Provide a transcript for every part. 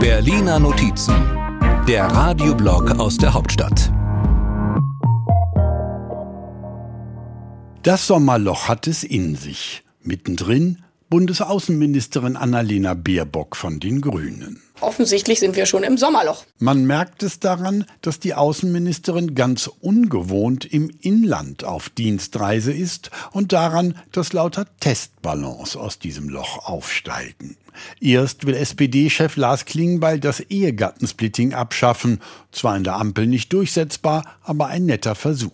Berliner Notizen, der Radioblog aus der Hauptstadt. Das Sommerloch hat es in sich. Mittendrin Bundesaußenministerin Annalena Baerbock von den Grünen. Offensichtlich sind wir schon im Sommerloch. Man merkt es daran, dass die Außenministerin ganz ungewohnt im Inland auf Dienstreise ist und daran, dass lauter Testballons aus diesem Loch aufsteigen. Erst will SPD-Chef Lars Klingbeil das Ehegattensplitting abschaffen. Zwar in der Ampel nicht durchsetzbar, aber ein netter Versuch.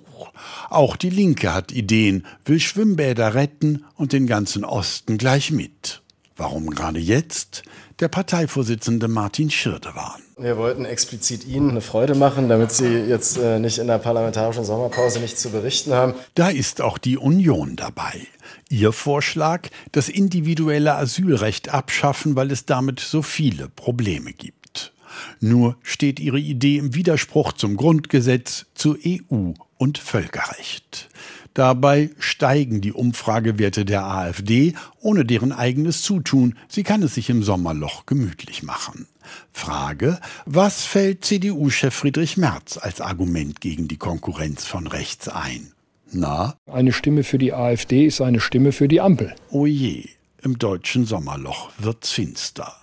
Auch die Linke hat Ideen, will Schwimmbäder retten und den ganzen Osten gleich mit. Warum gerade jetzt? Der Parteivorsitzende Martin Schirdewan. Wir wollten explizit Ihnen eine Freude machen, damit Sie jetzt äh, nicht in der parlamentarischen Sommerpause nichts zu berichten haben. Da ist auch die Union dabei. Ihr Vorschlag, das individuelle Asylrecht abschaffen, weil es damit so viele Probleme gibt. Nur steht ihre Idee im Widerspruch zum Grundgesetz, zur EU und Völkerrecht. Dabei steigen die Umfragewerte der AfD ohne deren eigenes Zutun. Sie kann es sich im Sommerloch gemütlich machen. Frage, was fällt CDU-Chef Friedrich Merz als Argument gegen die Konkurrenz von rechts ein? Na? Eine Stimme für die AfD ist eine Stimme für die Ampel. Oh je, im deutschen Sommerloch wird's finster.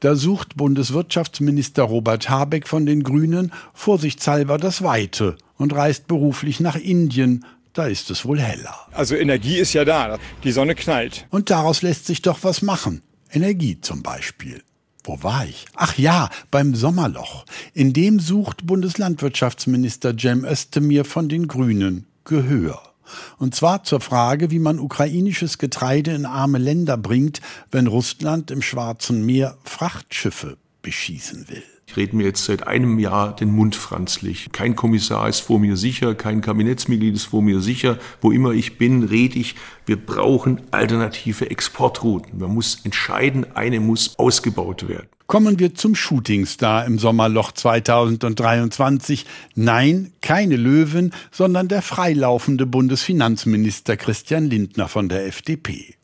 Da sucht Bundeswirtschaftsminister Robert Habeck von den Grünen vorsichtshalber das Weite und reist beruflich nach Indien, da ist es wohl heller. Also Energie ist ja da, die Sonne knallt. Und daraus lässt sich doch was machen. Energie zum Beispiel. Wo war ich? Ach ja, beim Sommerloch. In dem sucht Bundeslandwirtschaftsminister Cem Özdemir von den Grünen Gehör. Und zwar zur Frage, wie man ukrainisches Getreide in arme Länder bringt, wenn Russland im Schwarzen Meer Frachtschiffe beschießen will. Ich rede mir jetzt seit einem Jahr den Mund franzlich. Kein Kommissar ist vor mir sicher, kein Kabinettsmitglied ist vor mir sicher. Wo immer ich bin, rede ich, wir brauchen alternative Exportrouten. Man muss entscheiden, eine muss ausgebaut werden. Kommen wir zum Shootingstar im Sommerloch 2023. Nein, keine Löwen, sondern der freilaufende Bundesfinanzminister Christian Lindner von der FDP.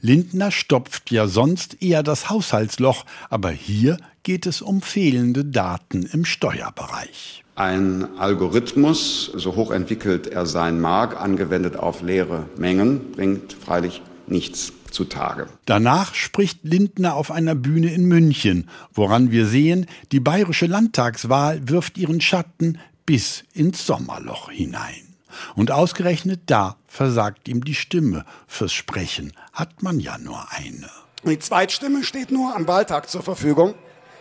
Lindner stopft ja sonst eher das Haushaltsloch, aber hier geht es um fehlende Daten im Steuerbereich. Ein Algorithmus, so hoch entwickelt er sein mag, angewendet auf leere Mengen, bringt freilich nichts zutage. Danach spricht Lindner auf einer Bühne in München, woran wir sehen, die bayerische Landtagswahl wirft ihren Schatten bis ins Sommerloch hinein. Und ausgerechnet da versagt ihm die Stimme. Fürs Sprechen hat man ja nur eine. Die Zweitstimme steht nur am Wahltag zur Verfügung,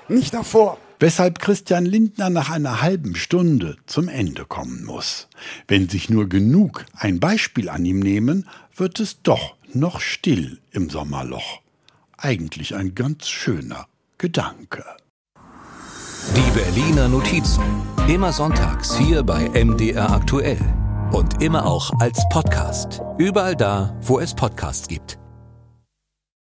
nicht davor. Weshalb Christian Lindner nach einer halben Stunde zum Ende kommen muss. Wenn sich nur genug ein Beispiel an ihm nehmen, wird es doch noch still im Sommerloch. Eigentlich ein ganz schöner Gedanke. Die Berliner Notizen. Immer sonntags hier bei MDR aktuell. Und immer auch als Podcast. Überall da, wo es Podcasts gibt.